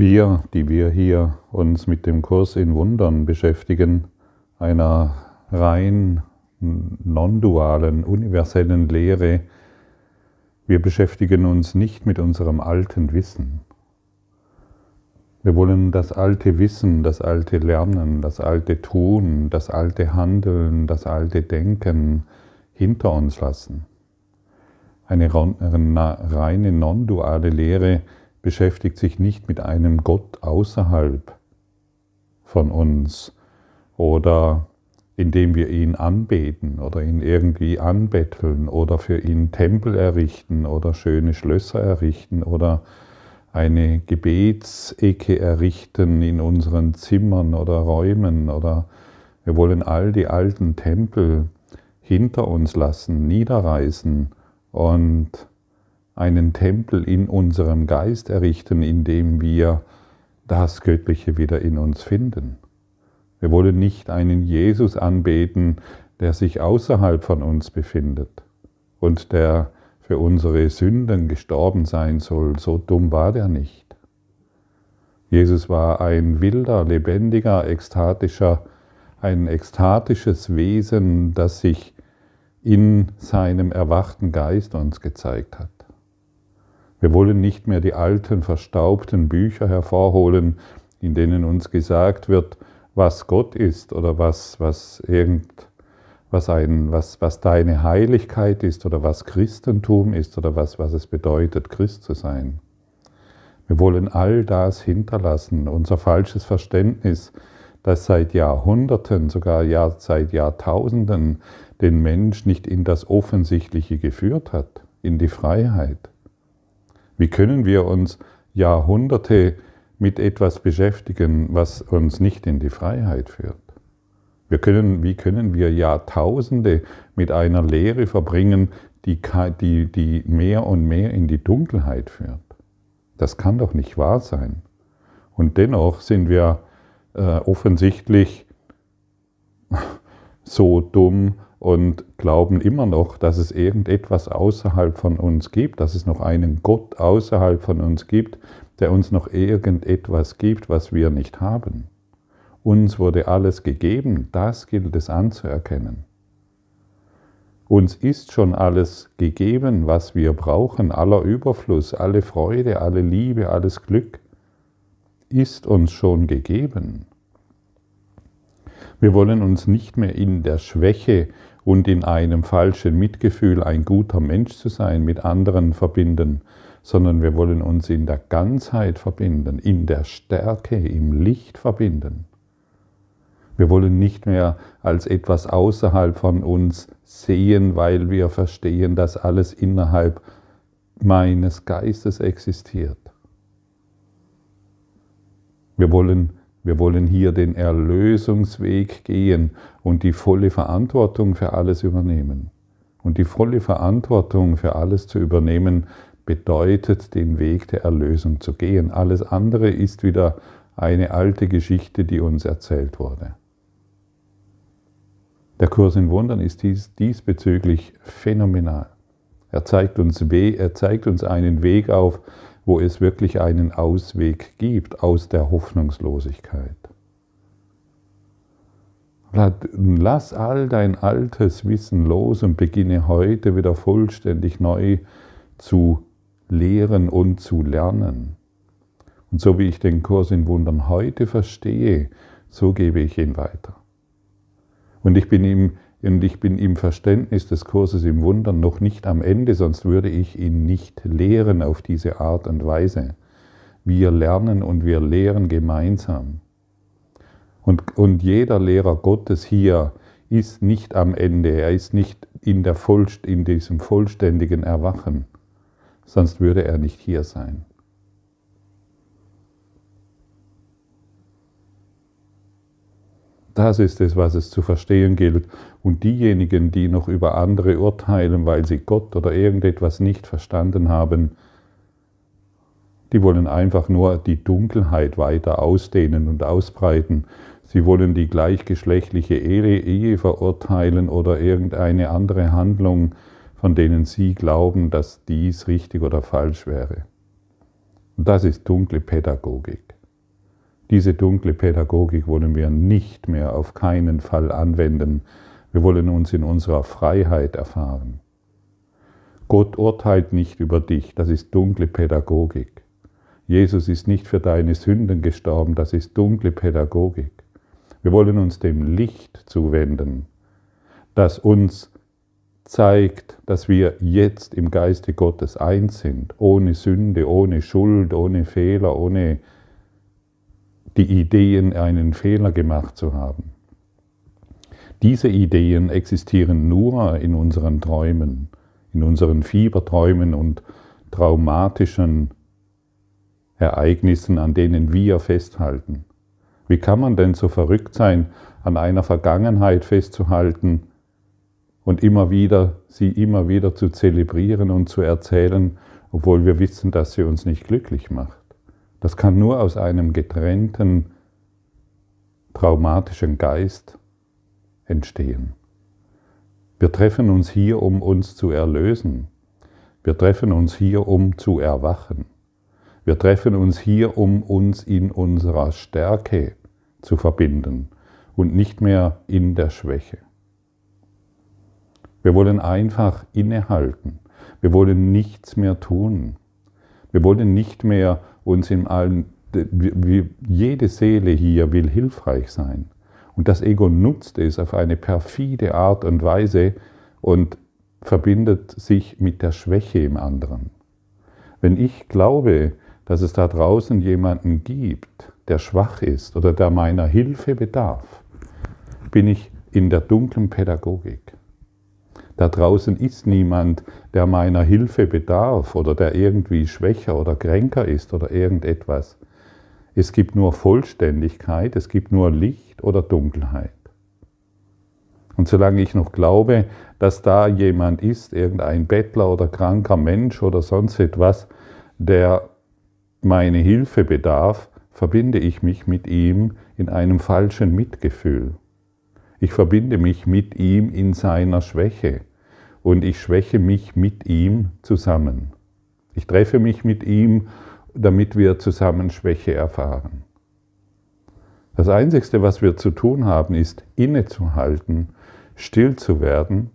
Wir, die wir hier uns mit dem Kurs in Wundern beschäftigen, einer rein non-dualen, universellen Lehre, wir beschäftigen uns nicht mit unserem alten Wissen. Wir wollen das alte Wissen, das alte Lernen, das alte Tun, das alte Handeln, das alte Denken hinter uns lassen. Eine reine non-duale Lehre beschäftigt sich nicht mit einem Gott außerhalb von uns oder indem wir ihn anbeten oder ihn irgendwie anbetteln oder für ihn Tempel errichten oder schöne Schlösser errichten oder eine Gebetsecke errichten in unseren Zimmern oder Räumen oder wir wollen all die alten Tempel hinter uns lassen, niederreißen und einen Tempel in unserem Geist errichten, in dem wir das Göttliche wieder in uns finden. Wir wollen nicht einen Jesus anbeten, der sich außerhalb von uns befindet und der für unsere Sünden gestorben sein soll. So dumm war der nicht. Jesus war ein wilder, lebendiger, ekstatischer, ein ekstatisches Wesen, das sich in seinem erwachten Geist uns gezeigt hat. Wir wollen nicht mehr die alten, verstaubten Bücher hervorholen, in denen uns gesagt wird, was Gott ist oder was, was irgend, was, ein, was, was deine Heiligkeit ist oder was Christentum ist oder was, was es bedeutet, Christ zu sein. Wir wollen all das hinterlassen, unser falsches Verständnis, das seit Jahrhunderten, sogar seit Jahrtausenden den Mensch nicht in das Offensichtliche geführt hat, in die Freiheit. Wie können wir uns Jahrhunderte mit etwas beschäftigen, was uns nicht in die Freiheit führt? Wir können, wie können wir Jahrtausende mit einer Lehre verbringen, die, die, die mehr und mehr in die Dunkelheit führt? Das kann doch nicht wahr sein. Und dennoch sind wir äh, offensichtlich so dumm und glauben immer noch, dass es irgendetwas außerhalb von uns gibt, dass es noch einen Gott außerhalb von uns gibt, der uns noch irgendetwas gibt, was wir nicht haben. Uns wurde alles gegeben, das gilt es anzuerkennen. Uns ist schon alles gegeben, was wir brauchen, aller Überfluss, alle Freude, alle Liebe, alles Glück ist uns schon gegeben. Wir wollen uns nicht mehr in der Schwäche und in einem falschen Mitgefühl ein guter Mensch zu sein, mit anderen verbinden, sondern wir wollen uns in der Ganzheit verbinden, in der Stärke, im Licht verbinden. Wir wollen nicht mehr als etwas außerhalb von uns sehen, weil wir verstehen, dass alles innerhalb meines Geistes existiert. Wir wollen wir wollen hier den Erlösungsweg gehen und die volle Verantwortung für alles übernehmen. Und die volle Verantwortung für alles zu übernehmen, bedeutet, den Weg der Erlösung zu gehen. Alles andere ist wieder eine alte Geschichte, die uns erzählt wurde. Der Kurs in Wundern ist dies, diesbezüglich phänomenal. Er zeigt, uns, er zeigt uns einen Weg auf, wo es wirklich einen Ausweg gibt aus der Hoffnungslosigkeit. Lass all dein altes Wissen los und beginne heute wieder vollständig neu zu lehren und zu lernen. Und so wie ich den Kurs in Wundern heute verstehe, so gebe ich ihn weiter. Und ich bin ihm und ich bin im Verständnis des Kurses im Wundern noch nicht am Ende, sonst würde ich ihn nicht lehren auf diese Art und Weise. Wir lernen und wir lehren gemeinsam. Und, und jeder Lehrer Gottes hier ist nicht am Ende, er ist nicht in, der Vollst in diesem vollständigen Erwachen, sonst würde er nicht hier sein. Das ist es, was es zu verstehen gilt. Und diejenigen, die noch über andere urteilen, weil sie Gott oder irgendetwas nicht verstanden haben, die wollen einfach nur die Dunkelheit weiter ausdehnen und ausbreiten. Sie wollen die gleichgeschlechtliche Ehe, verurteilen oder irgendeine andere Handlung, von denen sie glauben, dass dies richtig oder falsch wäre. Und das ist dunkle Pädagogik. Diese dunkle Pädagogik wollen wir nicht mehr auf keinen Fall anwenden. Wir wollen uns in unserer Freiheit erfahren. Gott urteilt nicht über dich, das ist dunkle Pädagogik. Jesus ist nicht für deine Sünden gestorben, das ist dunkle Pädagogik. Wir wollen uns dem Licht zuwenden, das uns zeigt, dass wir jetzt im Geiste Gottes eins sind, ohne Sünde, ohne Schuld, ohne Fehler, ohne die Ideen, einen Fehler gemacht zu haben. Diese Ideen existieren nur in unseren Träumen, in unseren Fieberträumen und traumatischen Ereignissen, an denen wir festhalten. Wie kann man denn so verrückt sein, an einer Vergangenheit festzuhalten und immer wieder, sie immer wieder zu zelebrieren und zu erzählen, obwohl wir wissen, dass sie uns nicht glücklich macht? Das kann nur aus einem getrennten, traumatischen Geist entstehen. Wir treffen uns hier, um uns zu erlösen. Wir treffen uns hier, um zu erwachen. Wir treffen uns hier, um uns in unserer Stärke zu verbinden und nicht mehr in der Schwäche. Wir wollen einfach innehalten. Wir wollen nichts mehr tun. Wir wollen nicht mehr uns in allen, jede Seele hier will hilfreich sein. Und das Ego nutzt es auf eine perfide Art und Weise und verbindet sich mit der Schwäche im anderen. Wenn ich glaube, dass es da draußen jemanden gibt, der schwach ist oder der meiner Hilfe bedarf, bin ich in der dunklen Pädagogik. Da draußen ist niemand, der meiner Hilfe bedarf oder der irgendwie schwächer oder kränker ist oder irgendetwas. Es gibt nur Vollständigkeit, es gibt nur Licht oder Dunkelheit. Und solange ich noch glaube, dass da jemand ist, irgendein Bettler oder kranker Mensch oder sonst etwas, der meine Hilfe bedarf, verbinde ich mich mit ihm in einem falschen Mitgefühl. Ich verbinde mich mit ihm in seiner Schwäche und ich schwäche mich mit ihm zusammen. Ich treffe mich mit ihm, damit wir zusammen Schwäche erfahren. Das Einzige, was wir zu tun haben, ist innezuhalten, still zu werden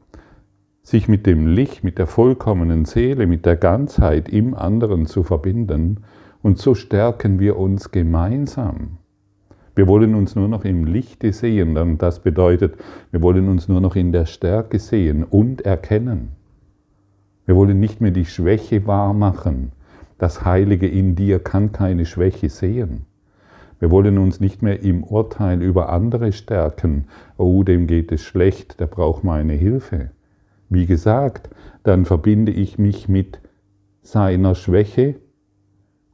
sich mit dem Licht, mit der vollkommenen Seele, mit der Ganzheit im anderen zu verbinden und so stärken wir uns gemeinsam. Wir wollen uns nur noch im Lichte sehen, und das bedeutet, wir wollen uns nur noch in der Stärke sehen und erkennen. Wir wollen nicht mehr die Schwäche wahrmachen. Das Heilige in dir kann keine Schwäche sehen. Wir wollen uns nicht mehr im Urteil über andere stärken. Oh, dem geht es schlecht, der braucht meine Hilfe. Wie gesagt, dann verbinde ich mich mit seiner Schwäche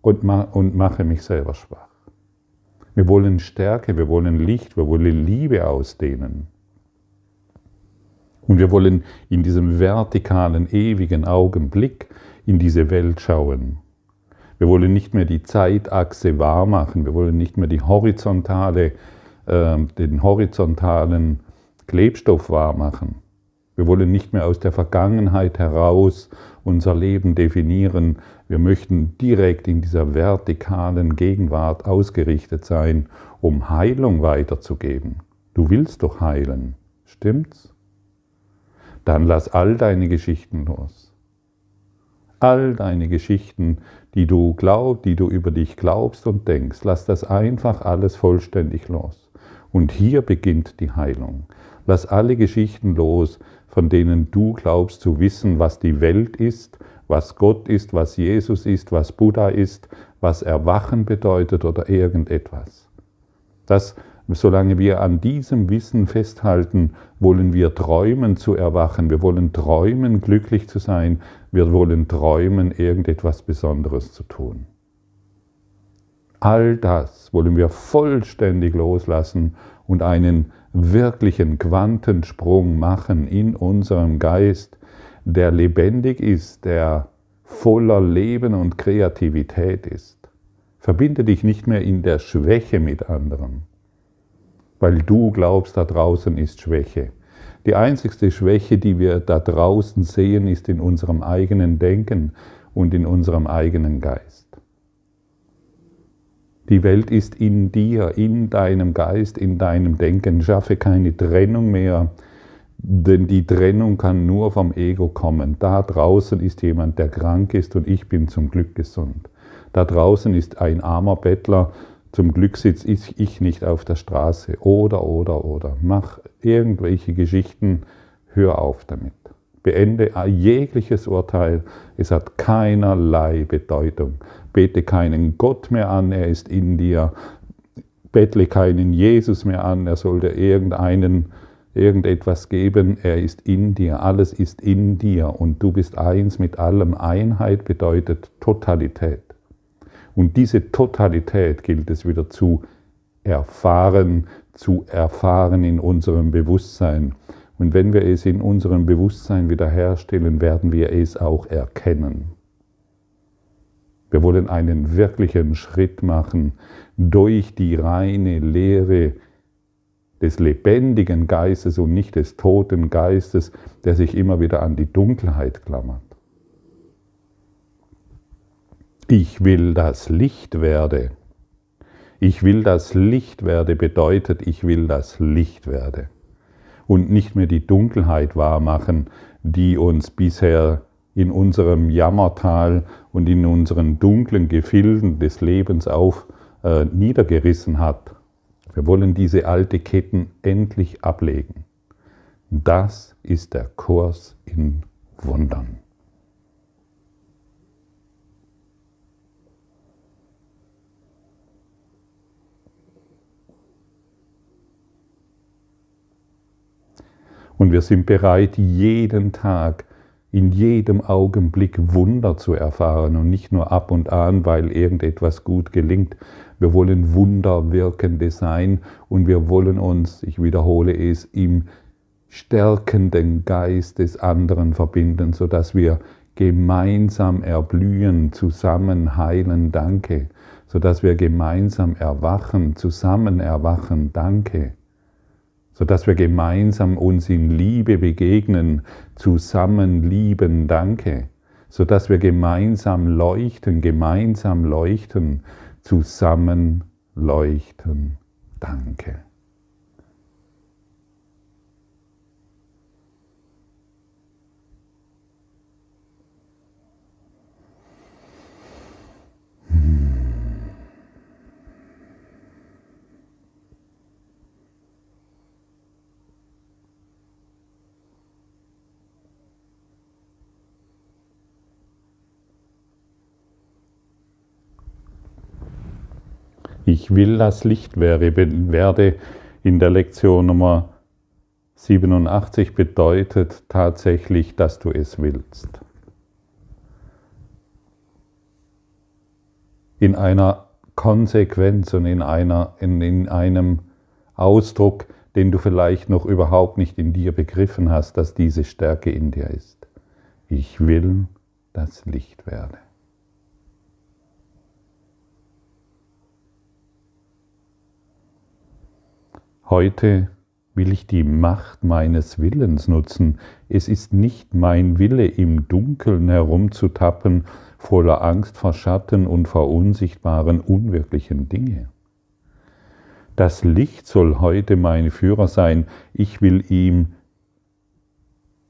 und mache mich selber schwach. Wir wollen Stärke, wir wollen Licht, wir wollen Liebe ausdehnen. Und wir wollen in diesem vertikalen, ewigen Augenblick in diese Welt schauen. Wir wollen nicht mehr die Zeitachse wahrmachen, wir wollen nicht mehr die horizontale, äh, den horizontalen Klebstoff wahrmachen, wir wollen nicht mehr aus der Vergangenheit heraus unser Leben definieren. Wir möchten direkt in dieser vertikalen Gegenwart ausgerichtet sein, um Heilung weiterzugeben. Du willst doch heilen, stimmt's? Dann lass all deine Geschichten los. All deine Geschichten, die du glaubst, die du über dich glaubst und denkst, lass das einfach alles vollständig los. Und hier beginnt die Heilung. Lass alle Geschichten los, von denen du glaubst zu wissen, was die Welt ist, was Gott ist, was Jesus ist, was Buddha ist, was Erwachen bedeutet oder irgendetwas. Das, solange wir an diesem Wissen festhalten, wollen wir träumen zu erwachen, wir wollen träumen, glücklich zu sein, wir wollen träumen, irgendetwas Besonderes zu tun. All das wollen wir vollständig loslassen und einen wirklichen Quantensprung machen in unserem Geist, der lebendig ist, der voller Leben und Kreativität ist. Verbinde dich nicht mehr in der Schwäche mit anderen, weil du glaubst, da draußen ist Schwäche. Die einzigste Schwäche, die wir da draußen sehen, ist in unserem eigenen Denken und in unserem eigenen Geist. Die Welt ist in dir, in deinem Geist, in deinem Denken. Schaffe keine Trennung mehr, denn die Trennung kann nur vom Ego kommen. Da draußen ist jemand, der krank ist und ich bin zum Glück gesund. Da draußen ist ein armer Bettler, zum Glück sitze ich nicht auf der Straße. Oder, oder, oder. Mach irgendwelche Geschichten, hör auf damit. Beende jegliches Urteil. Es hat keinerlei Bedeutung. Bete keinen Gott mehr an, er ist in dir. Bettle keinen Jesus mehr an, er soll dir irgendeinen, irgendetwas geben, er ist in dir, alles ist in dir und du bist eins mit allem. Einheit bedeutet Totalität. Und diese Totalität gilt es wieder zu erfahren, zu erfahren in unserem Bewusstsein. Und wenn wir es in unserem Bewusstsein wiederherstellen, werden wir es auch erkennen. Wir wollen einen wirklichen Schritt machen durch die reine Lehre des lebendigen Geistes und nicht des toten Geistes, der sich immer wieder an die Dunkelheit klammert. Ich will das Licht werde. Ich will das Licht werde bedeutet, ich will das Licht werde. Und nicht mehr die Dunkelheit wahrmachen, die uns bisher in unserem Jammertal und in unseren dunklen Gefilden des Lebens auf äh, niedergerissen hat. Wir wollen diese alte Ketten endlich ablegen. Das ist der Kurs in Wundern. Und wir sind bereit, jeden Tag in jedem Augenblick Wunder zu erfahren und nicht nur ab und an, weil irgendetwas gut gelingt. Wir wollen Wunderwirkende sein und wir wollen uns, ich wiederhole es, im stärkenden Geist des anderen verbinden, sodass wir gemeinsam erblühen, zusammen heilen, danke, sodass wir gemeinsam erwachen, zusammen erwachen, danke sodass wir gemeinsam uns in Liebe begegnen, zusammen lieben, danke, sodass wir gemeinsam leuchten, gemeinsam leuchten, zusammen leuchten, danke. Ich will das Licht werde in der Lektion Nummer 87 bedeutet tatsächlich, dass du es willst. In einer Konsequenz und in, einer, in, in einem Ausdruck, den du vielleicht noch überhaupt nicht in dir begriffen hast, dass diese Stärke in dir ist. Ich will das Licht werde. Heute will ich die Macht meines Willens nutzen. Es ist nicht mein Wille, im Dunkeln herumzutappen, voller Angst vor Schatten und vor unsichtbaren, unwirklichen Dinge. Das Licht soll heute mein Führer sein. Ich will ihm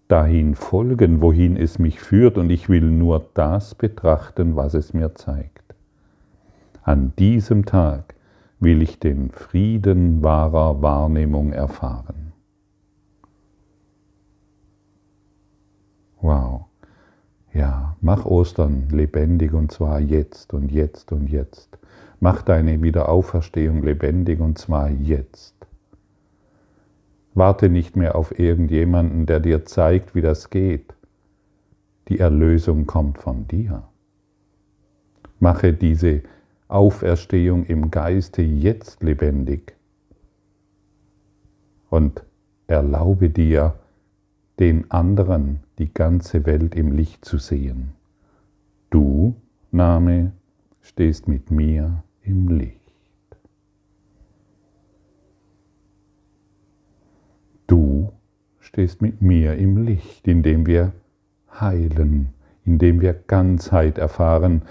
dahin folgen, wohin es mich führt, und ich will nur das betrachten, was es mir zeigt. An diesem Tag will ich den Frieden wahrer Wahrnehmung erfahren. Wow. Ja, mach Ostern lebendig und zwar jetzt und jetzt und jetzt. Mach deine Wiederauferstehung lebendig und zwar jetzt. Warte nicht mehr auf irgendjemanden, der dir zeigt, wie das geht. Die Erlösung kommt von dir. Mache diese Auferstehung im Geiste jetzt lebendig. Und erlaube dir, den anderen die ganze Welt im Licht zu sehen. Du, Name, stehst mit mir im Licht. Du stehst mit mir im Licht, indem wir heilen, indem wir Ganzheit erfahren,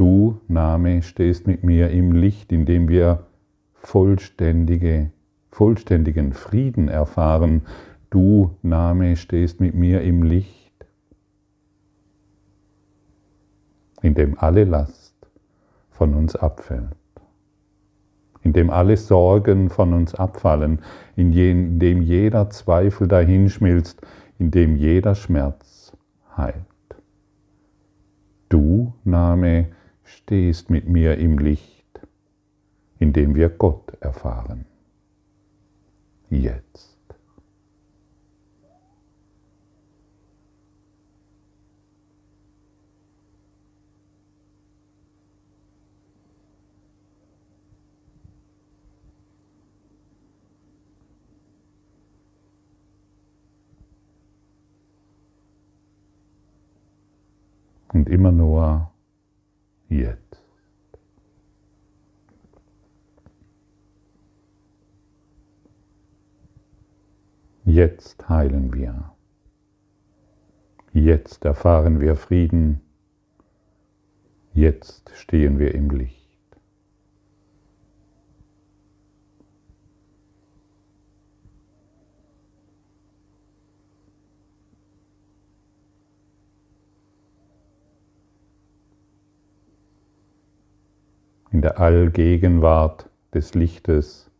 Du, Name, stehst mit mir im Licht, in dem wir vollständige, vollständigen Frieden erfahren. Du, Name, stehst mit mir im Licht, in dem alle Last von uns abfällt, in dem alle Sorgen von uns abfallen, in dem jeder Zweifel dahinschmilzt, in dem jeder Schmerz heilt. Du, Name, stehst mit mir im Licht, in dem wir Gott erfahren. Jetzt. und immer nur jetzt. Jetzt heilen wir. Jetzt erfahren wir Frieden. Jetzt stehen wir im Licht. In der Allgegenwart des Lichtes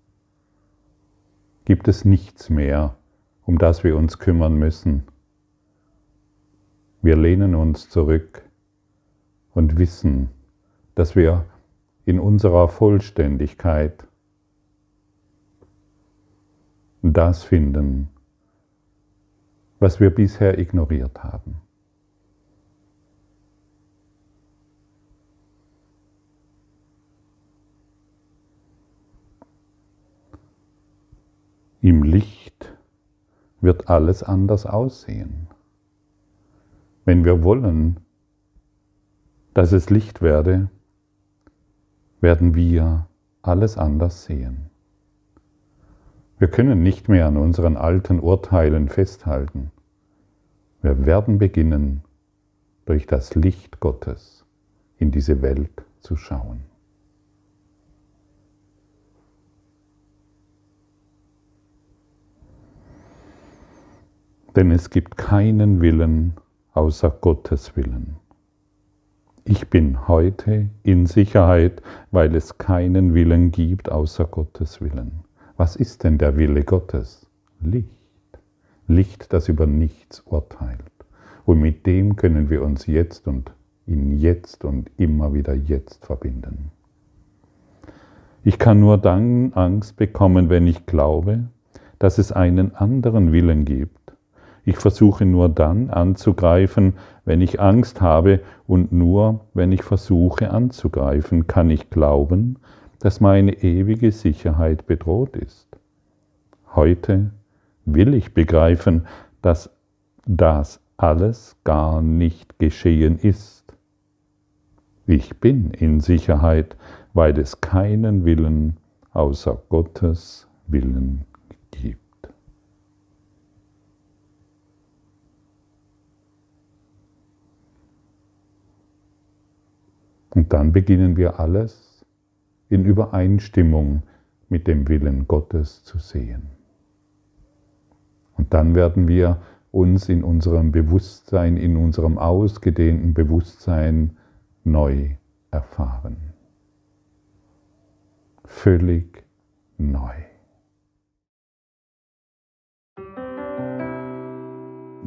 gibt es nichts mehr, um das wir uns kümmern müssen. Wir lehnen uns zurück und wissen, dass wir in unserer Vollständigkeit das finden, was wir bisher ignoriert haben. Im Licht wird alles anders aussehen. Wenn wir wollen, dass es Licht werde, werden wir alles anders sehen. Wir können nicht mehr an unseren alten Urteilen festhalten. Wir werden beginnen, durch das Licht Gottes in diese Welt zu schauen. Denn es gibt keinen Willen außer Gottes Willen. Ich bin heute in Sicherheit, weil es keinen Willen gibt außer Gottes Willen. Was ist denn der Wille Gottes? Licht. Licht, das über nichts urteilt. Und mit dem können wir uns jetzt und in jetzt und immer wieder jetzt verbinden. Ich kann nur dann Angst bekommen, wenn ich glaube, dass es einen anderen Willen gibt ich versuche nur dann anzugreifen, wenn ich Angst habe und nur wenn ich versuche anzugreifen, kann ich glauben, dass meine ewige Sicherheit bedroht ist. Heute will ich begreifen, dass das alles gar nicht geschehen ist. Ich bin in Sicherheit, weil es keinen Willen außer Gottes Willen gibt. Und dann beginnen wir alles in Übereinstimmung mit dem Willen Gottes zu sehen. Und dann werden wir uns in unserem Bewusstsein, in unserem ausgedehnten Bewusstsein neu erfahren. Völlig neu.